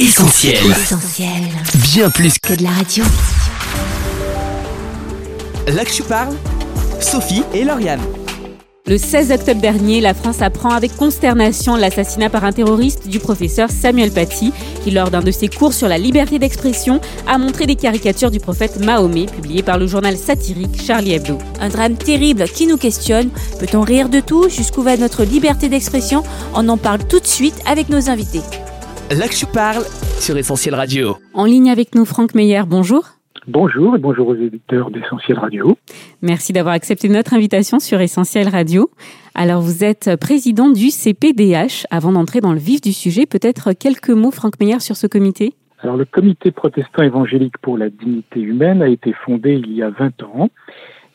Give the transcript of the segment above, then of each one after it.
Essentiel. Essentiel. Bien plus que Que de la radio. Là que je parle, Sophie et Lauriane. Le 16 octobre dernier, la France apprend avec consternation l'assassinat par un terroriste du professeur Samuel Paty, qui lors d'un de ses cours sur la liberté d'expression a montré des caricatures du prophète Mahomet publiées par le journal satirique Charlie Hebdo. Un drame terrible qui nous questionne. Peut-on rire de tout? Jusqu'où va notre liberté d'expression? On en parle tout de suite avec nos invités. Là que je parle, sur Essentiel Radio. En ligne avec nous, Franck Meyer, bonjour. Bonjour et bonjour aux éditeurs d'Essentiel Radio. Merci d'avoir accepté notre invitation sur Essentiel Radio. Alors, vous êtes président du CPDH. Avant d'entrer dans le vif du sujet, peut-être quelques mots, Franck Meyer, sur ce comité? Alors le Comité protestant évangélique pour la dignité humaine a été fondé il y a 20 ans.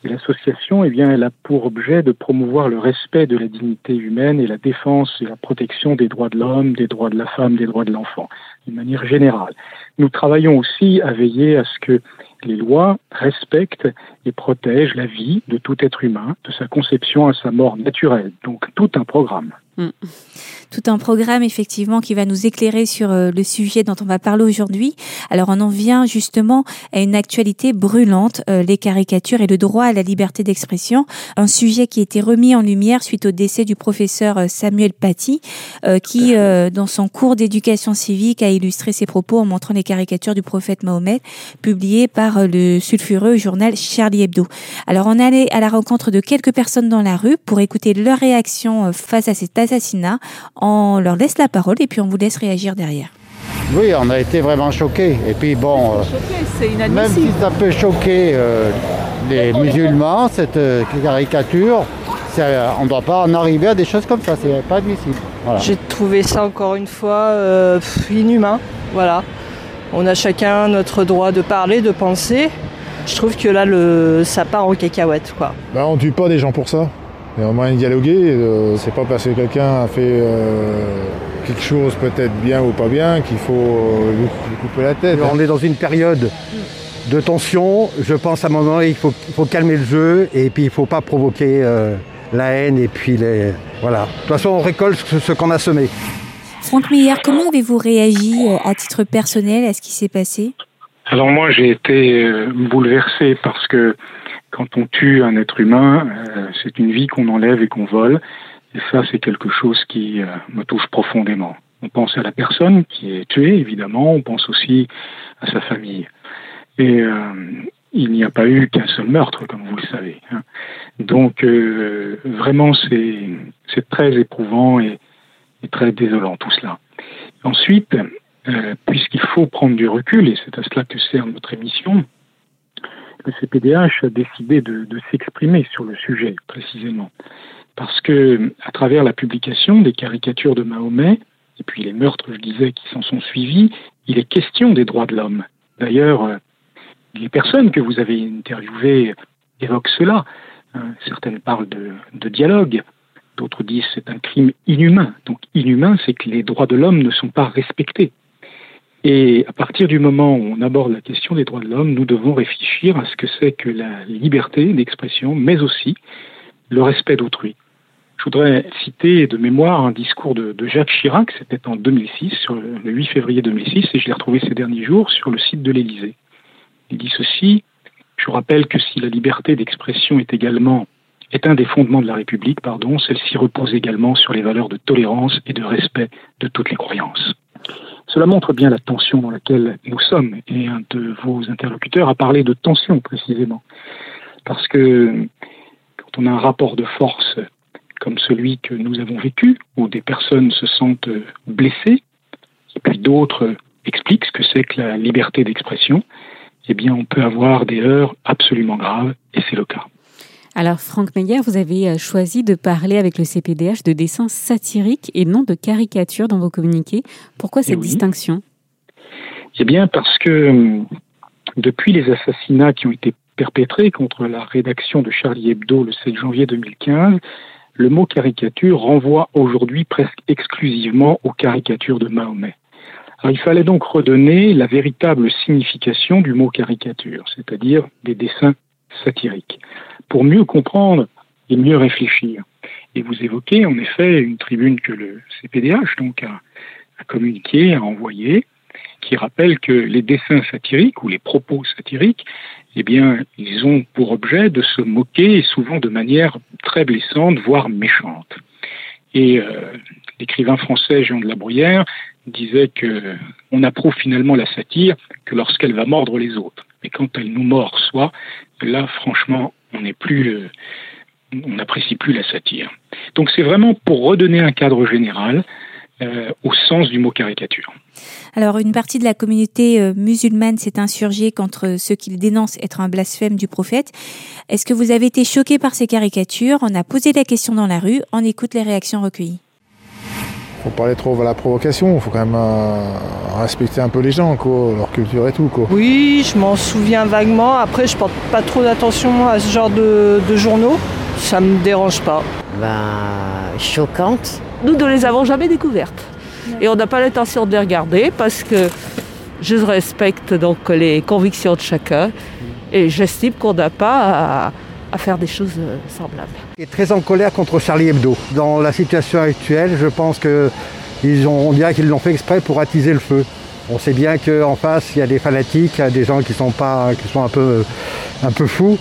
Et l'association, eh bien, elle a pour objet de promouvoir le respect de la dignité humaine et la défense et la protection des droits de l'homme, des droits de la femme, des droits de l'enfant, d'une manière générale. Nous travaillons aussi à veiller à ce que les lois respectent et protègent la vie de tout être humain, de sa conception à sa mort naturelle. Donc tout un programme. Tout un programme effectivement qui va nous éclairer sur euh, le sujet dont on va parler aujourd'hui. Alors on en vient justement à une actualité brûlante, euh, les caricatures et le droit à la liberté d'expression, un sujet qui a été remis en lumière suite au décès du professeur euh, Samuel Paty, qui dans son cours d'éducation civique a illustré ses propos en montrant les caricatures du prophète Mahomet publiées par le sulfureux journal Charlie Hebdo. Alors on est allé à la rencontre de quelques personnes dans la rue pour écouter leur réaction euh, face à cet assassinat. On leur laisse la parole et puis on vous laisse réagir derrière. Oui, on a été vraiment choqués. Et puis bon, euh, même si ça peut choquer euh, les musulmans, cette euh, caricature, on ne doit pas en arriver à des choses comme ça, c'est pas admissible. Voilà. J'ai trouvé ça encore une fois euh, inhumain. Voilà. On a chacun notre droit de parler, de penser. Je trouve que là, le, ça part en cacahuète, quoi. Bah, on tue pas des gens pour ça. Il y a un moyen de dialoguer. euh, c'est pas parce que quelqu'un a fait euh, quelque chose peut-être bien ou pas bien qu'il faut euh, lui, lui couper la tête. On est dans une période de tension. Je pense à un moment il faut, il faut calmer le jeu et puis il ne faut pas provoquer euh, la haine et puis les. Voilà. De toute façon, on récolte ce, ce qu'on a semé. Franck Meyer, comment avez-vous réagi euh, à titre personnel à ce qui s'est passé? Alors moi, j'ai été euh, bouleversé parce que quand on tue un être humain, euh, c'est une vie qu'on enlève et qu'on vole. Et ça, c'est quelque chose qui me touche profondément. On pense à la personne qui est tuée, évidemment. On pense aussi à sa famille. Et il n'y a pas eu qu'un seul meurtre, comme vous le savez. hein. Donc, vraiment, c'est très éprouvant et, très désolant tout cela. Ensuite, euh, puisqu'il faut prendre du recul, et c'est à cela que sert notre émission, le CPDH a décidé de, s'exprimer sur le sujet précisément. Parce que, à travers la publication des caricatures de Mahomet, et puis les meurtres, je disais, qui s'en sont suivis, il est question des droits de l'homme. D'ailleurs, euh, les personnes que vous avez interviewées évoquent cela. Hein, certaines parlent de dialogue, d'autres disent c'est un crime inhumain. Donc inhumain, c'est que les droits de l'homme ne sont pas respectés. Et à partir du moment où on aborde la question des droits de l'homme, nous devons réfléchir à ce que c'est que la liberté d'expression, mais aussi le respect d'autrui. Je voudrais citer de mémoire un discours de, Jacques Chirac, c'était en 2006, sur le, le 8 février 2006, et je l'ai retrouvé ces derniers jours sur le site de l'Élysée. Il dit ceci Je rappelle que si la liberté d'expression est également est un des fondements de la République, pardon, celle-ci repose également sur les valeurs de tolérance et de respect de toutes les croyances. Cela montre bien la tension dans laquelle nous sommes, et un de vos interlocuteurs a parlé de tension précisément. Parce que quand on a un rapport de force comme celui que nous avons vécu, où des personnes se sentent blessées, et puis d'autres expliquent ce que c'est que la liberté d'expression, eh bien on peut avoir des heures absolument graves, et c'est le cas. Alors, Franck Meyer, vous avez euh, choisi de parler avec le CPDH de dessins satiriques et non de caricatures dans vos communiqués. Pourquoi cette oui. distinction? Eh bien, parce que euh, depuis les assassinats qui ont été perpétrés contre la rédaction de Charlie Hebdo le 7 janvier 2015, le mot caricature renvoie aujourd'hui presque exclusivement aux caricatures de Mahomet. Alors, il fallait donc redonner la véritable signification du mot caricature, c'est-à-dire des dessins satiriques, pour mieux comprendre et mieux réfléchir. Et vous évoquez en effet une tribune que le CPDH donc a, a communiquée, a envoyée, qui rappelle que les dessins satiriques ou les propos satiriques, eh bien, ils ont pour objet de se moquer, souvent de manière très blessante, voire méchante. Et euh, l'écrivain français Jean de la Bruyère disait que on approuve finalement la satire que lorsqu'elle va mordre les autres. Mais quand elle nous mord soi, là, franchement, euh, on n'apprécie plus la satire. Donc c'est vraiment pour redonner un cadre général euh, au sens du mot caricature. Alors, une partie de la communauté euh, musulmane s'est insurgée contre ceux qui dénoncent être un blasphème du prophète. Est-ce que vous avez été choqué par ces caricatures? On a posé la question dans la rue. On écoute les réactions recueillies. Faut pas aller trop à la provocation. Il faut quand même euh, respecter un peu les gens, quoi, leur culture et tout, quoi. Oui, je m'en souviens vaguement. Après, je porte pas trop d'attention à ce genre de, de journaux. Ça me dérange pas. Ben, choquante nous ne les avons jamais découvertes. Et on n'a pas l'intention de les regarder parce que je respecte donc les convictions de chacun et j'estime qu'on n'a pas à, faire des choses euh, semblables. Il est très en colère contre Charlie Hebdo. Dans la situation actuelle, je pense qu'ils ont, on dirait qu'ils l'ont fait exprès pour attiser le feu. On sait bien qu'en face, il y a des fanatiques, des gens qui sont, pas, qui sont un, peu, un peu fous.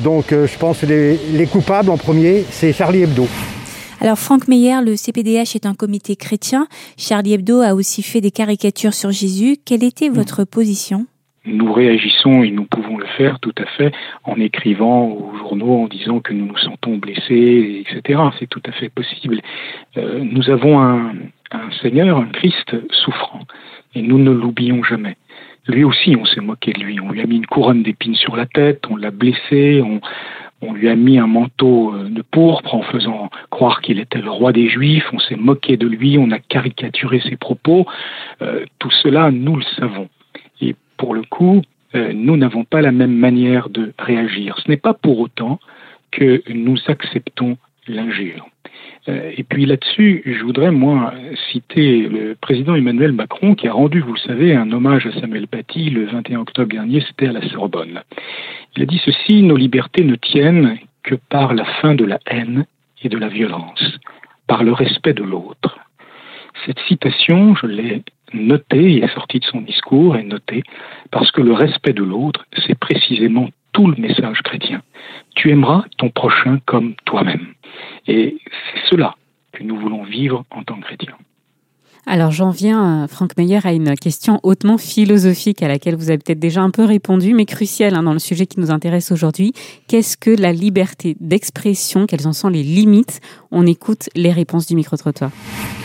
Donc euh, je pense que les, les coupables en premier, c'est Charlie Hebdo. Alors Franck Meyer, le CPDH est un comité chrétien. Charlie Hebdo a aussi fait des caricatures sur Jésus. Quelle était votre position? Nous réagissons et nous pouvons le faire tout à fait en écrivant aux journaux en disant que nous nous sentons blessés, etc. C'est tout à fait possible. Euh, nous avons un, un Seigneur, un Christ souffrant, et nous ne l'oublions jamais. Lui aussi, on s'est moqué de lui. On lui a mis une couronne d'épines sur la tête, on l'a blessé, on, on lui a mis un manteau euh, de pourpre en faisant croire qu'il était le roi des Juifs, on s'est moqué de lui, on a caricaturé ses propos. Euh, tout cela, nous le savons. Pour le coup, euh, nous n'avons pas la même manière de réagir. Ce n'est pas pour autant que nous acceptons l'injure. Euh, et puis là-dessus, je voudrais, moi, citer le président Emmanuel Macron qui a rendu, vous le savez, un hommage à Samuel Paty le 21 octobre dernier, c'était à la Sorbonne. Il a dit ceci, nos libertés ne tiennent que par la fin de la haine et de la violence, par le respect de l'autre. Cette citation, je l'ai notée et est sortie de son discours, est notée parce que le respect de l'autre, c'est précisément tout le message chrétien. Tu aimeras ton prochain comme toi-même. Et c'est cela que nous voulons vivre en tant que chrétiens. Alors j'en viens, Franck Meyer, à une question hautement philosophique à laquelle vous avez peut-être déjà un peu répondu, mais cruciale hein, dans le sujet qui nous intéresse aujourd'hui. Qu'est-ce que la liberté d'expression? Quelles en sont les limites? On écoute les réponses du micro-trottoir.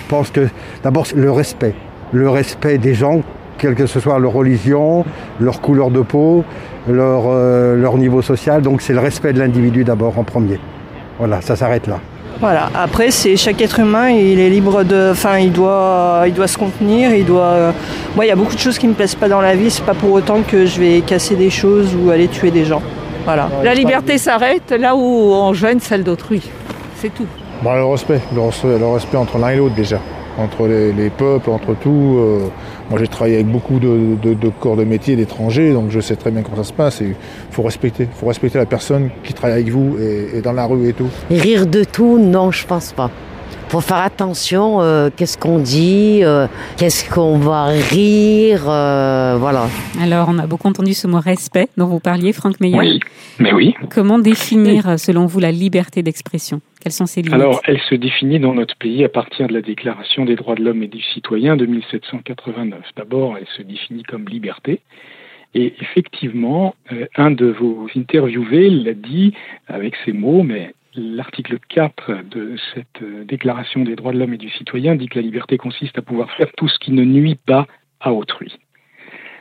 Je pense que d'abord le respect, le respect des gens, quelle que soit leur religion, leur couleur de peau, euh, leur niveau social. Donc c'est le respect de l'individu d'abord en premier. Voilà, ça s'arrête là. Voilà. Après, c'est chaque être humain, il est libre de, enfin, il doit, il doit se contenir, il doit. Euh, moi, il y a beaucoup de choses qui me plaisent pas dans la vie. C'est pas pour autant que je vais casser des choses ou aller tuer des gens. Voilà. La liberté s'arrête là où on gêne celle d'autrui. C'est tout. Bah, le respect, le respect entre l'un et l'autre déjà entre les, peuples, entre tout. Euh, moi, j'ai travaillé avec beaucoup de, corps de métier d'étrangers, donc je sais très bien comment ça se passe. Il faut respecter, faut respecter la personne qui travaille avec vous et, dans la rue et tout. rire de tout, non, je pense pas. Faut faire attention, euh, qu'est-ce qu'on dit, euh, qu'est-ce qu'on va rire, voilà. Alors, on a beaucoup entendu ce mot respect dont vous parliez, Franck Meyer. Oui, mais oui. Comment définir, selon vous, la liberté d'expression? Alors, elle se définit dans notre pays à partir de la Déclaration des droits de l'homme et du citoyen de 1789. D'abord, elle se définit comme liberté. Et effectivement, euh, un de vos interviewés l'a dit avec ces mots, mais l'article 4 de cette euh, Déclaration des droits de l'homme et du citoyen dit que la liberté consiste à pouvoir faire tout ce qui ne nuit pas à autrui.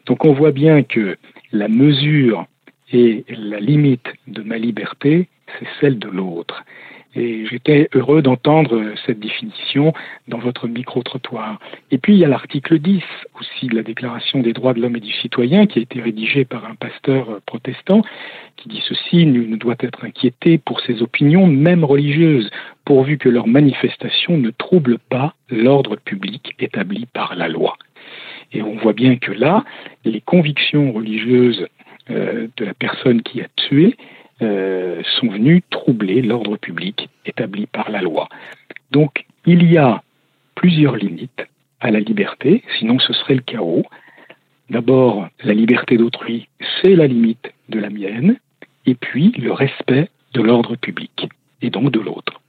Donc on voit bien que la mesure et la limite de ma liberté, c'est celle de l'autre. Et j'étais heureux d'entendre cette définition dans votre micro-trottoir. Et puis il y a l'article 10 aussi de la Déclaration des droits de l'homme et du citoyen qui a été rédigé par un pasteur protestant qui dit ceci, nul ne doit être inquiété pour ses opinions, même religieuses, pourvu que leurs manifestations ne troublent pas l'ordre public établi par la loi. Et on voit bien que là, les convictions religieuses euh, de la personne qui a tué euh, sont venus troubler l'ordre public établi par la loi. Donc il y a plusieurs limites à la liberté, sinon ce serait le chaos. D'abord, la liberté d'autrui, c'est la limite de la mienne, et puis le respect de l'ordre public, et donc de l'autre.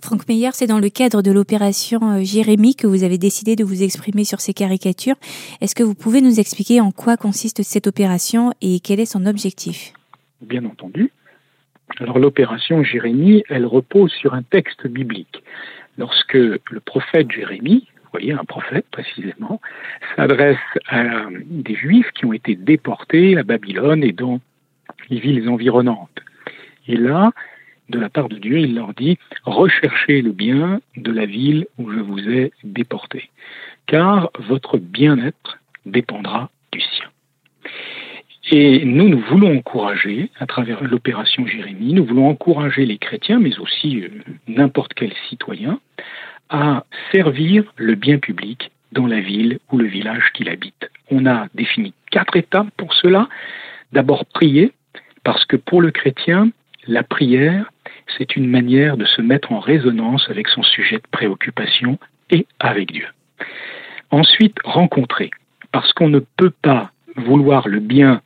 Franck Meyer, c'est dans le cadre de l'opération euh, Jérémie que vous avez décidé de vous exprimer sur ces caricatures. Est-ce que vous pouvez nous expliquer en quoi consiste cette opération et quel est son objectif? Bien entendu. Alors l'opération Jérémie, elle repose sur un texte biblique. Lorsque le prophète Jérémie, vous voyez un prophète précisément, s'adresse à des juifs qui ont été déportés à Babylone et dans les villes environnantes. Et là, de la part de Dieu, il leur dit recherchez le bien de la ville où je vous ai déporté, car votre bien-être dépendra du sien. Et nous, nous voulons encourager, à travers l'opération Jérémie, nous voulons encourager les chrétiens, mais aussi euh, n'importe quel citoyen, à servir le bien public dans la ville ou le village qu'il habite. On a défini quatre étapes pour cela. D'abord, prier, parce que pour le chrétien, la prière, c'est une manière de se mettre en résonance avec son sujet de préoccupation et avec Dieu. Ensuite, rencontrer, parce qu'on ne peut pas vouloir le bien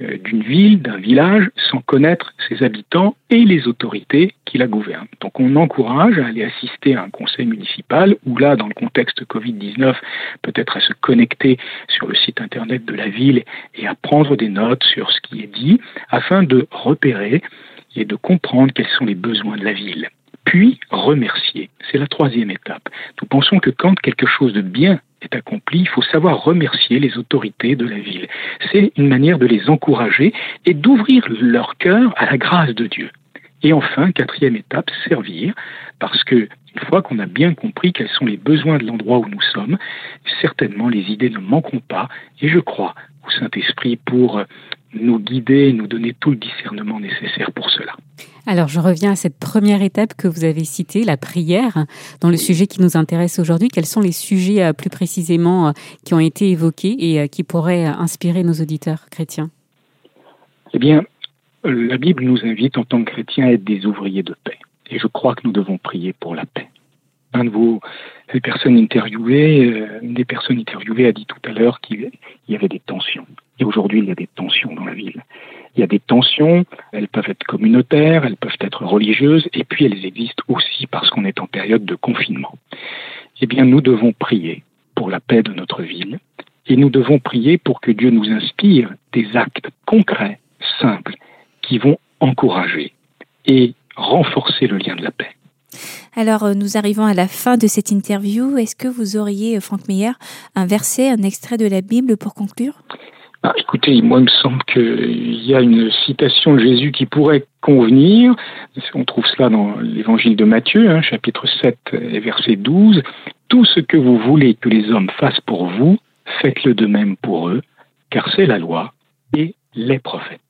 d'une ville, d'un village, sans connaître ses habitants et les autorités qui la gouvernent. Donc on encourage à aller assister à un conseil municipal, ou là, dans le contexte Covid-19, peut-être à se connecter sur le site internet de la ville et à prendre des notes sur ce qui est dit, afin de repérer et de comprendre quels sont les besoins de la ville. Puis remercier. C'est la troisième étape. Nous pensons que quand quelque chose de bien accompli, il faut savoir remercier les autorités de la ville. C'est une manière de les encourager et d'ouvrir leur cœur à la grâce de Dieu. Et enfin, quatrième étape, servir, parce que une fois qu'on a bien compris quels sont les besoins de l'endroit où nous sommes, certainement les idées ne manqueront pas, et je crois au Saint-Esprit pour nous guider, nous donner tout le discernement nécessaire pour cela. Alors je reviens à cette première étape que vous avez citée, la prière, dans le sujet qui nous intéresse aujourd'hui. Quels sont les sujets euh, plus précisément euh, qui ont été évoqués et euh, qui pourraient inspirer nos auditeurs chrétiens? Eh bien, la Bible nous invite en tant que chrétiens à être des ouvriers de paix. Et je crois que nous devons prier pour la paix. Un de vos personnes interviewées, une des personnes interviewées a dit tout à l'heure qu'il y avait des tensions. Et aujourd'hui, il y a des tensions dans la ville. Il y a des tensions, elles peuvent être communautaires, elles peuvent être religieuses, et puis elles existent aussi parce qu'on est en période de confinement. Eh bien, nous devons prier pour la paix de notre ville, et nous devons prier pour que Dieu nous inspire des actes concrets, simples, qui vont encourager et renforcer le lien de la paix. Alors, euh, nous arrivons à la fin de cette interview. Est-ce que vous auriez, euh, Franck Meyer, un verset, un extrait de la Bible pour conclure? Ah, écoutez, moi, il me semble qu'il y a une citation de Jésus qui pourrait convenir. On trouve cela dans l'évangile de Matthieu, hein, chapitre 7 et verset 12. Tout ce que vous voulez que les hommes fassent pour vous, faites-le de même pour eux, car c'est la loi et les prophètes.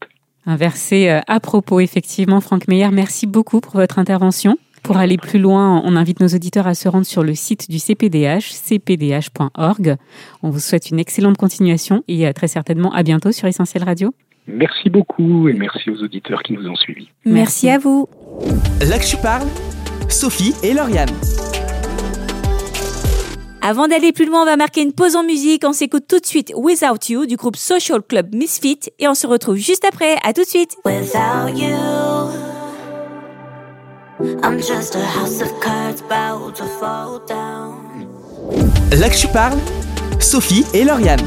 Un verset euh, à propos, effectivement, Franck Meyer. Merci beaucoup pour votre intervention. Pour aller plus loin, on invite nos auditeurs à se rendre sur le site du CPDH, cpdh.org. On vous souhaite une excellente continuation et très certainement à bientôt sur Essentiel Radio. Merci beaucoup et merci aux auditeurs qui nous ont suivis. Merci, à vous. Là que tu parles, Sophie et Lauriane. Avant d'aller plus loin, on va marquer une pause en musique. On s'écoute tout de suite Without You du groupe Social Club Misfit et on se retrouve juste après. À tout de suite. Without you. Tu parles, Sophie et Lauriane.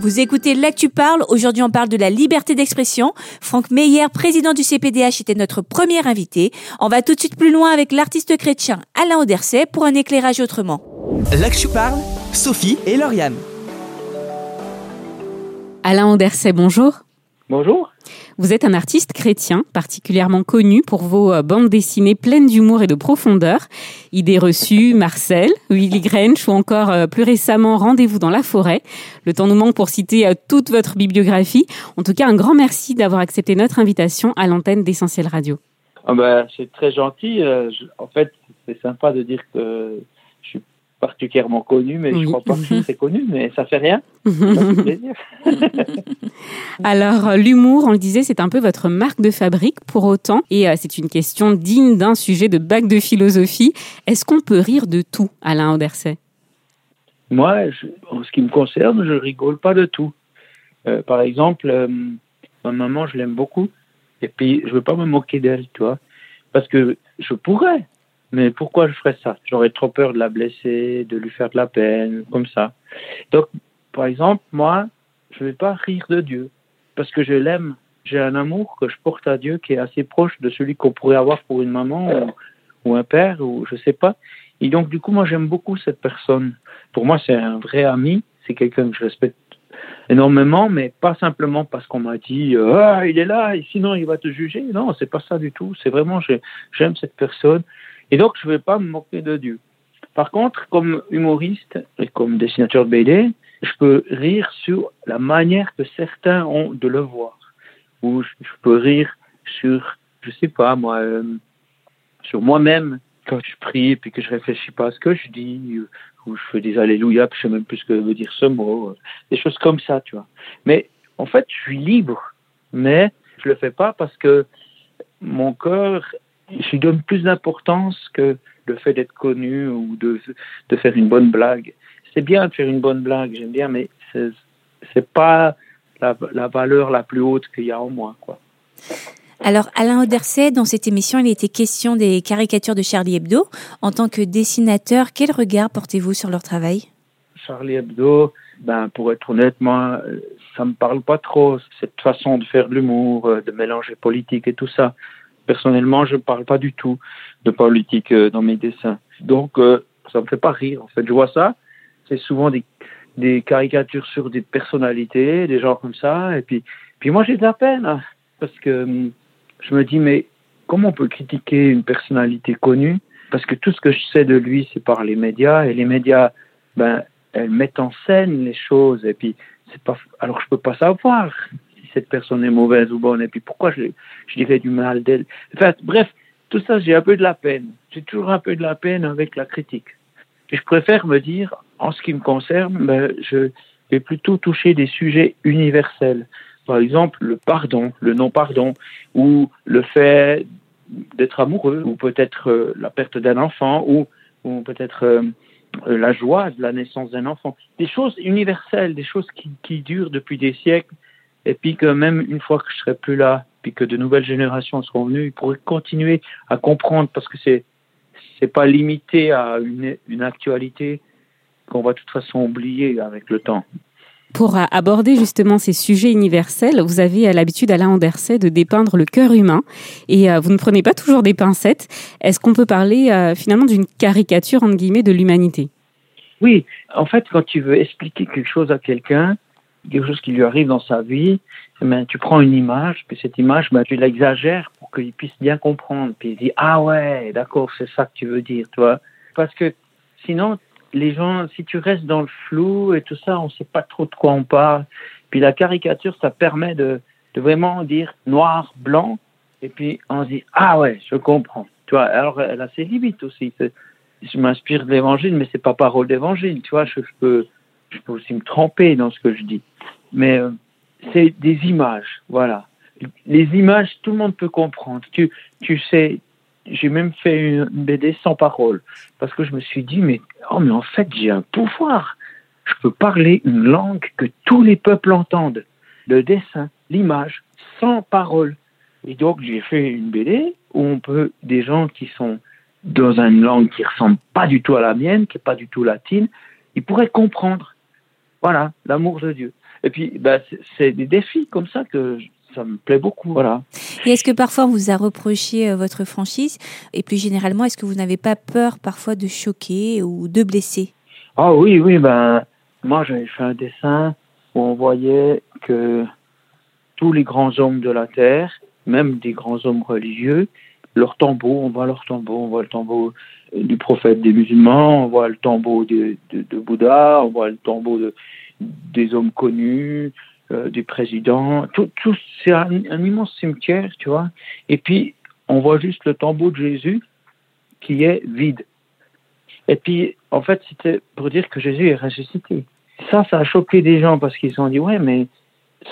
Vous écoutez Là que tu parles. Aujourd'hui, on parle de la liberté d'expression. Franck Meyer, président du CPDH, était notre premier invité. On va tout de suite plus loin avec l'artiste chrétien Alain Auderset pour un éclairage autrement. Là que tu parles, Sophie et Lauriane. Alain Auderset, bonjour. Bonjour. Vous êtes un artiste chrétien particulièrement connu pour vos euh, bandes dessinées pleines d'humour et de profondeur. Idées reçues, Marcel, Willy Grench ou encore euh, plus récemment Rendez-vous dans la forêt. Le temps nous manque pour citer euh, toute votre bibliographie. En tout cas, un grand merci d'avoir accepté notre invitation à l'antenne d'Essentiel Radio. Ah bah, c'est très gentil. en fait, c'est sympa de dire que particulièrement connu, mais je crois pas que c'est connu, mais ça fait rien. Ça plaisir. Alors, l'humour, on le disait, c'est un peu votre marque de fabrique pour autant, et euh, c'est une question digne d'un sujet de bac de philosophie. Est-ce qu'on peut rire de tout, Alain Auderset moi, en ce qui me concerne, je rigole pas de tout. Euh, par exemple, euh, ma maman, je l'aime beaucoup, et puis je veux pas me moquer d'elle, tu vois, parce que je pourrais, mais pourquoi je ferais ça? J'aurais trop peur de la blesser, de lui faire de la peine, comme ça. Donc, par exemple, moi, je vais pas rire de Dieu, parce que je l'aime. J'ai un amour que je porte à Dieu qui est assez proche de celui qu'on pourrait avoir pour une maman ou, ou un père, ou je sais pas. Et donc, du coup, moi, j'aime beaucoup cette personne. Pour moi, c'est un vrai ami. C'est quelqu'un que je respecte énormément, mais pas simplement parce qu'on m'a dit ah il est là et sinon il va te juger. Non, c'est pas ça du tout. C'est vraiment j'aime cette personne et donc je vais pas me moquer de Dieu. Par contre, comme humoriste et comme dessinateur de BD, je peux rire sur la manière que certains ont de le voir. Ou je, peux rire sur, je sais pas moi, euh, sur moi-même quand je prie et puis que je réfléchis pas à ce que je dis, où je fais des alléluia, puis je sais même plus ce que veut dire ce mot, des choses comme ça, tu vois. Mais en fait, je suis libre, mais je le fais pas parce que mon cœur, je lui donne plus d'importance que le fait d'être connu ou de, de faire une bonne blague. C'est bien de faire une bonne blague, j'aime bien, mais c'est pas la, la valeur la plus haute qu'il y a en moi, quoi. Alors, Alain Auderset, dans cette émission, il était question des caricatures de Charlie Hebdo. En tant que dessinateur, quel regard portez-vous sur leur travail? Charlie Hebdo, ben, pour être honnête, moi, ça me parle pas trop, cette façon de faire de l'humour, euh, de mélanger politique et tout ça. Personnellement, je ne parle pas du tout de politique euh, dans mes dessins. Donc, euh, ça me fait pas rire. En fait, je vois ça. C'est souvent des, des caricatures sur des personnalités, des gens comme ça. Et puis, puis moi, j'ai de la peine hein, parce que hum, je me dis, mais comment on peut critiquer une personnalité connue? Parce que tout ce que je sais de lui, c'est par les médias, et les médias, ben, elles mettent en scène les choses, et puis c'est pas. Alors je peux pas savoir cette personne est mauvaise ou bonne, et puis pourquoi je, je dirais du mal d'elle. Bref, tout ça, j'ai un peu de la peine. J'ai toujours un peu de la peine avec la critique. Je préfère me dire, en ce qui me concerne, ben, je vais plutôt toucher des sujets universels par exemple le pardon, le non-pardon, ou le fait d'être amoureux, ou peut-être euh, la perte d'un enfant, ou, peut-être euh, la joie de la naissance d'un enfant. Des choses universelles, des choses qui, durent depuis des siècles, et puis que même une fois que je serai plus là, puis que de nouvelles générations seront venues, ils pourraient continuer à comprendre, parce que c'est c'est pas limité à une, une actualité qu'on va de toute façon oublier avec le temps. Pour aborder justement ces sujets universels, vous avez l'habitude, Alain Anderset, de dépeindre le cœur humain et euh, vous ne prenez pas toujours des pincettes. Est-ce qu'on peut parler euh, finalement d'une caricature, entre guillemets, de l'humanité? Oui, en fait, quand tu veux expliquer quelque chose à quelqu'un, quelque chose qui lui arrive dans sa vie, eh ben, tu prends une image, puis cette image, ben, tu l'exagères pour qu'il puisse bien comprendre. Puis il dit, ah ouais, d'accord, c'est ça que tu veux dire, toi. Parce que sinon, les gens, si tu restes dans le flou et tout ça, on ne sait pas trop de quoi on parle. Puis la caricature, ça permet de, vraiment dire noir, blanc, et puis on se dit ah ouais, je comprends. Tu vois, alors elle a ses limites aussi. Je m'inspire de l'évangile, mais c'est pas parole d'évangile. Tu vois, je, peux, je peux aussi me tromper dans ce que je dis. Mais euh, c'est des images, voilà. Les images, tout le monde peut comprendre. Tu, tu sais, j'ai même fait une BD sans parole. Parce que je me suis dit mais oh mais en fait j'ai un pouvoir. Je peux parler une langue que tous les peuples entendent. Le dessin l'image sans parole. Et donc j'ai fait une BD où on peut des gens qui sont dans une langue qui ressemble pas du tout à la mienne qui est pas du tout latine ils pourraient comprendre. Voilà l'amour de Dieu et puis bah, c'est des défis comme ça que ça me plaît beaucoup, voilà. Et est-ce que parfois on vous a reproché euh, votre franchise? Et plus généralement, est-ce que vous n'avez pas peur parfois de choquer ou de blesser? Ah oui, oui, ben moi j'avais fait un dessin où on voyait que tous les grands hommes de la terre, même des grands hommes religieux, leur tombeau, on voit leur tombeau, on voit le tombeau du prophète des musulmans, on voit le tombeau de, de, de Bouddha, on voit le tombeau de, des hommes connus, euh, du président. Tout, tout c'est un, immense cimetière, tu vois. Et puis, on voit juste le tombeau de Jésus qui est vide. Et puis, en fait, c'était pour dire que Jésus est ressuscité. Ça, ça a choqué des gens parce qu'ils ont dit, ouais, mais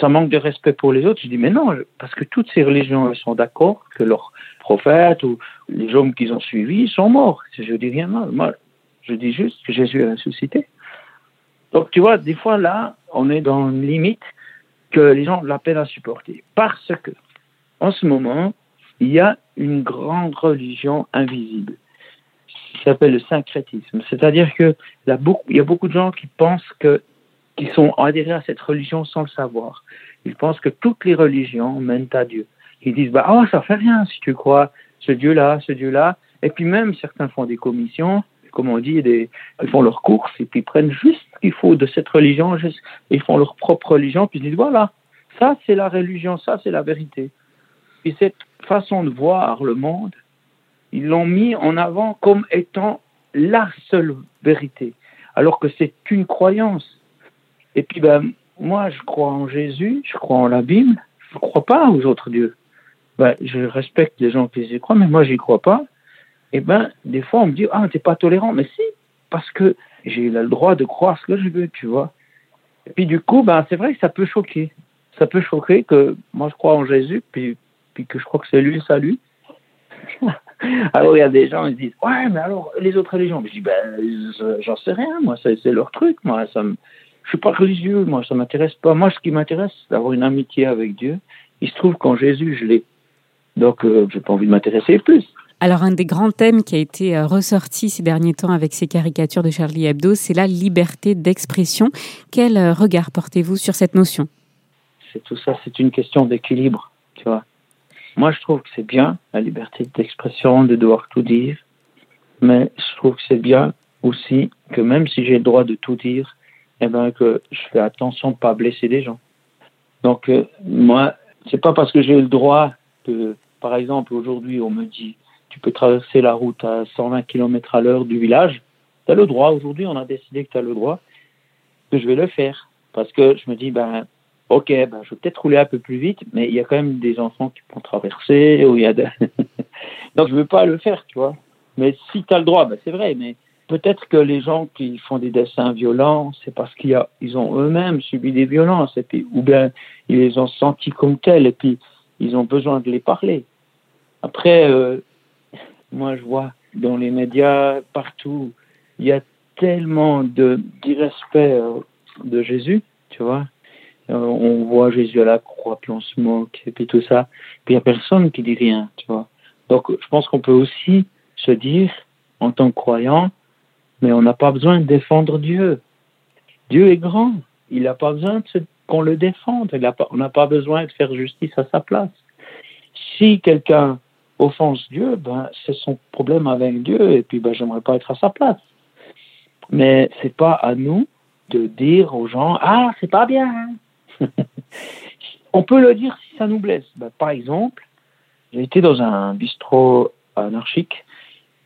ça manque de respect pour les autres. Je dis, mais non, parce que toutes ces religions sont d'accord que leurs prophètes ou les hommes qu'ils ont suivis sont morts. Je dis rien mal. Moi, je dis juste que Jésus est ressuscité. Donc tu vois, des fois là, on est dans une limite que les gens la peine à supporter. Parce que, en ce moment, il y a une grande religion invisible qui s'appelle le syncrétisme. C'est-à-dire que il y a beaucoup de gens qui pensent que qui sont adhérés à cette religion sans le savoir. Ils pensent que toutes les religions mènent à Dieu. Ils disent bah oh ça fait rien si tu crois ce Dieu-là, ce Dieu-là. Et puis même certains font des commissions, comme on dit, ils font leurs courses et puis prennent juste ce qu'il faut de cette religion, ils font leur propre religion, puis ils disent voilà, ça c'est la religion, ça c'est la vérité. Et cette façon de voir le monde, ils l'ont mis en avant comme étant la seule vérité, alors que c'est une croyance. Et puis, ben, moi, je crois en Jésus, je crois en la Bible, je ne crois pas aux autres dieux. Ben, je respecte les gens qui y croient, mais moi, j'y crois pas. Et ben, des fois, on me dit, ah, t'es pas tolérant. Mais si, parce que j'ai le droit de croire ce que je veux, tu vois. Et puis, du coup, ben, c'est vrai que ça peut choquer. Ça peut choquer que moi, je crois en Jésus, puis, puis que je crois que c'est lui le salut. alors, il y a des gens, ils disent, ouais, mais alors, les autres religions. je dis, ben, j'en sais rien, moi, c'est leur truc, moi, ça me je suis pas religieux, moi, ça m'intéresse pas. Moi, ce qui m'intéresse, c'est d'avoir une amitié avec Dieu. Il se trouve qu'en Jésus, je l'ai. Donc, euh, j'ai pas envie de m'intéresser plus. Alors, un des grands thèmes qui a été euh, ressorti ces derniers temps avec ces caricatures de Charlie Hebdo, c'est la liberté d'expression. Quel euh, regard portez-vous sur cette notion? C'est tout ça, c'est une question d'équilibre, tu vois. Moi, je trouve que c'est bien la liberté d'expression, de devoir tout dire, mais je trouve que c'est bien aussi que même si j'ai le droit de tout dire, eh ben, que je fais attention de pas blesser des gens. Donc, euh, moi, c'est pas parce que j'ai le droit que, par exemple, aujourd'hui, on me dit, tu peux traverser la route à 120 km à l'heure du village. Tu as le droit. Aujourd'hui, on a décidé que tu as le droit, que je vais le faire. Parce que je me dis, ben, ok, ben, je vais peut-être rouler un peu plus vite, mais il y a quand même des enfants qui vont traverser, ou y a Donc, je ne veux pas le faire, tu vois. Mais si tu as le droit, ben, c'est vrai, mais Peut-être que les gens qui font des dessins violents, c'est parce qu'ils ils ont eux-mêmes subi des violences, et puis, ou bien ils les ont sentis comme tels, et puis ils ont besoin de les parler. Après, euh, moi je vois dans les médias, partout, il y a tellement de d'irrespect euh, de Jésus, tu vois. Euh, on voit Jésus à la croix, puis on se moque, et puis tout ça. Puis il n'y a personne qui dit rien, tu vois. Donc je pense qu'on peut aussi se dire, en tant que croyant, mais on n'a pas besoin de défendre Dieu. Dieu est grand. Il n'a pas besoin qu'on le défende. on n'a pas besoin de faire justice à sa place. Si quelqu'un offense Dieu, ben, c'est son problème avec Dieu, et puis ben, j'aimerais pas être à sa place. Mais c'est pas à nous de dire aux gens Ah, c'est pas bien. on peut le dire si ça nous blesse. Ben, par exemple, j'ai été dans un bistrot anarchique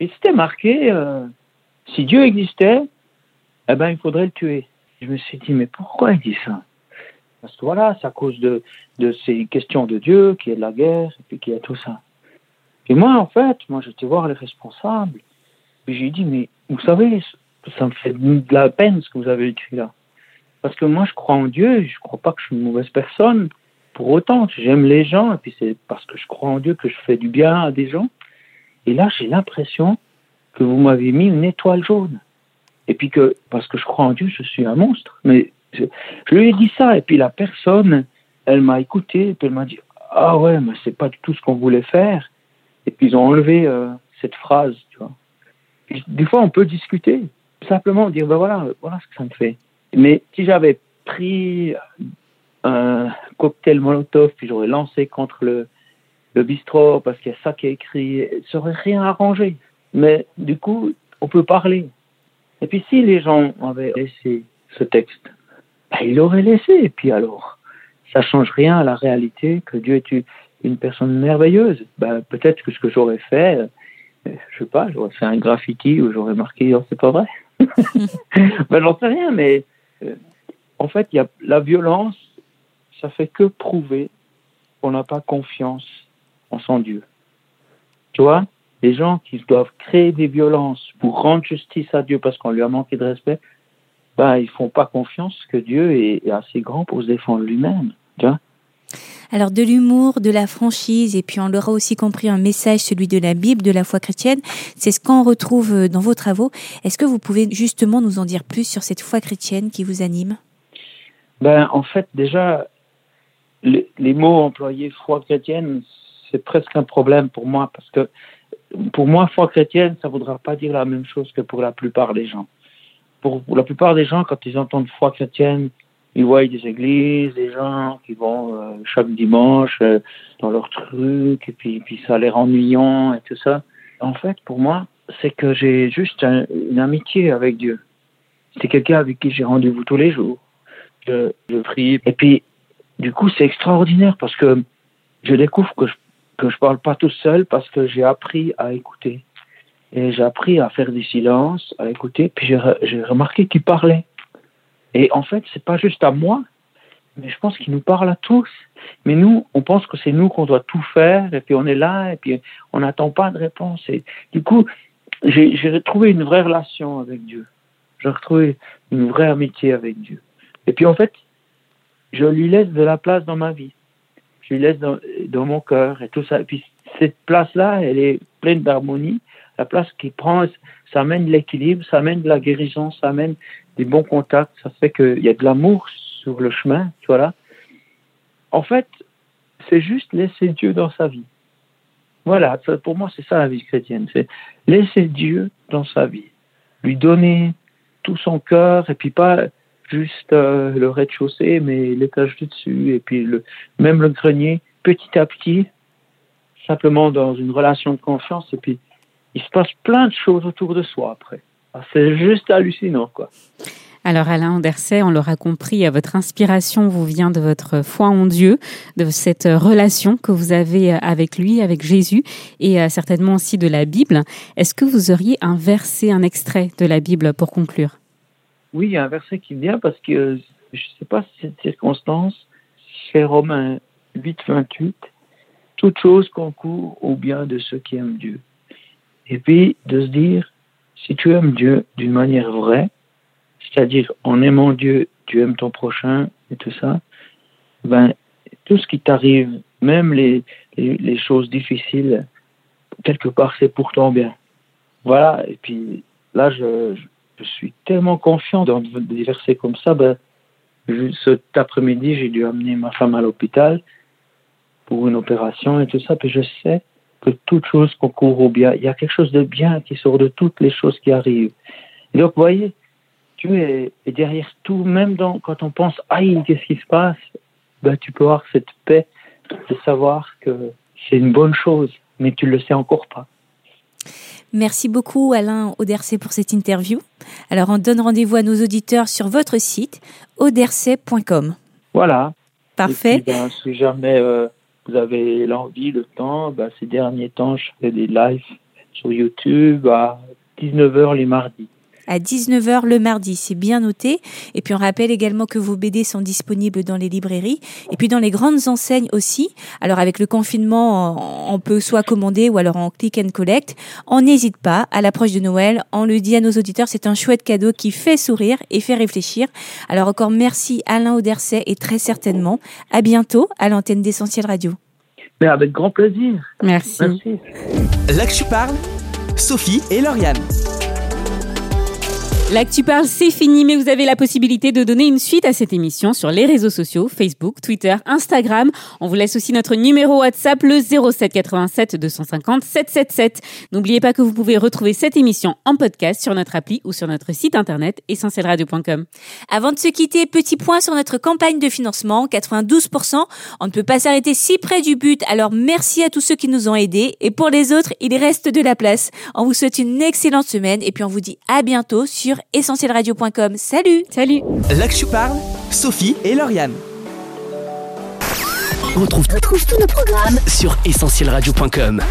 et c'était marqué euh, si Dieu existait, eh ben, il faudrait le tuer. Je me suis dit, mais pourquoi il dit ça? Parce que voilà, c'est à cause de, de ces questions de Dieu, qui est de la guerre, et puis qui a tout ça. Et moi, en fait, moi, j'étais voir les responsables, et j'ai dit, mais vous savez, ça me fait de la peine ce que vous avez écrit là. Parce que moi, je crois en Dieu, je crois pas que je suis une mauvaise personne. Pour autant, j'aime les gens, et puis c'est parce que je crois en Dieu que je fais du bien à des gens. Et là, j'ai l'impression que vous m'avez mis une étoile jaune. Et puis que, parce que je crois en Dieu, je suis un monstre. Mais je, lui ai dit ça, et puis la personne, elle m'a écouté, et puis elle m'a dit Ah ouais, mais c'est pas du tout ce qu'on voulait faire. Et puis ils ont enlevé euh, cette phrase, tu vois. des fois, on peut discuter, simplement dire Ben voilà, voilà ce que ça me fait. Mais si j'avais pris un cocktail Molotov, puis j'aurais lancé contre le, le bistrot parce qu'il y a ça qui est écrit, ça aurait rien arrangé. Mais du coup, on peut parler. Et puis si les gens avaient laissé ce texte, ben, ils l'auraient laissé. Et puis alors, ça change rien à la réalité que Dieu est une personne merveilleuse. Ben, peut-être que ce que j'aurais fait, euh, je sais pas, j'aurais fait un graffiti où j'aurais marqué oh, c'est pas vrai. ben, j'en sais rien, mais euh, en fait, il y a la violence, ça fait que prouver qu'on n'a pas confiance en son Dieu. Tu vois les gens qui doivent créer des violences pour rendre justice à Dieu parce qu'on lui a manqué de respect, ben, ils font pas confiance que Dieu est, assez grand pour se défendre lui-même. Alors de l'humour, de la franchise, et puis on l'aura aussi compris un message, celui de la Bible, de la foi chrétienne, c'est ce qu'on retrouve euh, dans vos travaux. Est-ce que vous pouvez justement nous en dire plus sur cette foi chrétienne qui vous anime? Ben en fait déjà, les, mots employés foi chrétienne, c'est presque un problème pour moi parce que pour moi, foi chrétienne, ça ne voudra pas dire la même chose que pour la plupart des gens. Pour la plupart des gens, quand ils entendent foi chrétienne, ils voient des églises, des gens qui vont euh, chaque dimanche euh, dans leur truc, et puis, puis ça a l'air ennuyant et tout ça. En fait, pour moi, c'est que j'ai juste un- une amitié avec Dieu. C'est quelqu'un avec qui j'ai rendez-vous tous les jours. Je, je prie. Et puis, du coup, c'est extraordinaire parce que je découvre que je que je parle pas tout seul parce que j'ai appris à écouter. Et j'ai appris à faire du silence, à écouter, puis j'ai remarqué qu'il parlait. Et en fait, c'est pas juste à moi, mais je pense qu'il nous parle à tous. Mais nous, on pense que c'est nous qu'on doit tout faire, et puis on est là, et puis on n'attend pas de réponse. Et du coup, j'ai retrouvé une vraie relation avec Dieu. J'ai retrouvé une vraie amitié avec Dieu. Et puis en fait, je lui laisse de la place dans ma vie. Je lui laisse dans, mon cœur et tout ça. Et puis cette place-là, elle est pleine d'harmonie. La place qui prend, ça amène l'équilibre, ça amène la guérison, ça amène des bons contacts, ça fait qu'il y a de l'amour sur le chemin, tu là. En fait, c'est juste laisser Dieu dans sa vie. Voilà, pour moi, c'est ça la vie chrétienne. C'est laisser Dieu dans sa vie. Lui donner tout son cœur et puis pas juste euh, le rez-de-chaussée, mais l'étage du dessus et puis même le grenier, petit à petit, simplement dans une relation de confiance et puis il se passe plein de choses autour de soi après. Ah, C'est juste hallucinant, quoi. Alors Alain Anderset, on l'aura compris, euh, votre inspiration vous vient de votre foi en Dieu, de cette euh, relation que vous avez euh, avec lui, avec Jésus, et certainement aussi de la Bible. Est-ce que vous auriez un verset, un extrait de la Bible pour conclure? Oui, il y a un verset qui vient parce que je ne sais pas si cette circonstance, c'est Romains 8, 28. Toute chose concourt au bien de ceux qui aiment Dieu. Et puis de se dire, si tu aimes Dieu d'une manière vraie, c'est-à-dire en aimant Dieu, tu aimes ton prochain et tout ça, ben tout ce qui t'arrive, même les, les, choses difficiles, quelque part c'est pour ton bien. Voilà, et puis là je, je, suis tellement confiant dans des versets comme ça, ben, cet après-midi j'ai dû amener ma femme à l'hôpital pour une opération et tout ça, puis je sais que toute chose concourt au bien. Il y a quelque chose de bien qui sort de toutes les choses qui arrivent. Et donc, vous voyez, Dieu est, est derrière tout, même dans, quand on pense, aïe, qu'est-ce qui se passe? Ben, Tu peux avoir cette paix de savoir que c'est une bonne chose, mais tu le sais encore pas. Merci beaucoup Alain Audercet pour cette interview. Alors on donne rendez-vous à nos auditeurs sur votre site audercet.com. Voilà. Parfait. Puis, ben, si jamais euh, vous avez l'envie, le temps, ben, ces derniers temps, je fais des lives sur YouTube à 19h les mardis. À 19h le mardi, c'est bien noté. Et puis on rappelle également que vos BD sont disponibles dans les librairies et puis dans les grandes enseignes aussi. Alors avec le confinement, on peut soit commander ou alors en click and collect. On n'hésite pas, à l'approche de Noël, on le dit à nos auditeurs, c'est un chouette cadeau qui fait sourire et fait réfléchir. Alors encore merci Alain Audercet et très certainement à bientôt à l'antenne d'Essentiel Radio. Mais avec grand plaisir. Merci. Merci. Là que tu parles, Sophie et Lauriane. Là que tu parles, c'est fini, mais vous avez la possibilité de donner une suite à cette émission sur les réseaux sociaux, Facebook, Twitter, Instagram. On vous laisse aussi notre numéro WhatsApp, le 07 87 250 777. N'oubliez pas que vous pouvez retrouver cette émission en podcast sur notre appli ou sur notre site internet essentielradio.com. Avant de se quitter, petit point sur notre campagne de financement, 92%. On ne peut pas s'arrêter si près du but, alors merci à tous ceux qui nous ont aidés. Et pour les autres, il reste de la place. On vous souhaite une excellente semaine et puis on vous dit à bientôt sur essentielradio.com. Salut Salut Là que tu parles, Sophie et Lauriane. On retrouve, retrouve tous nos programmes sur essentielradio.com.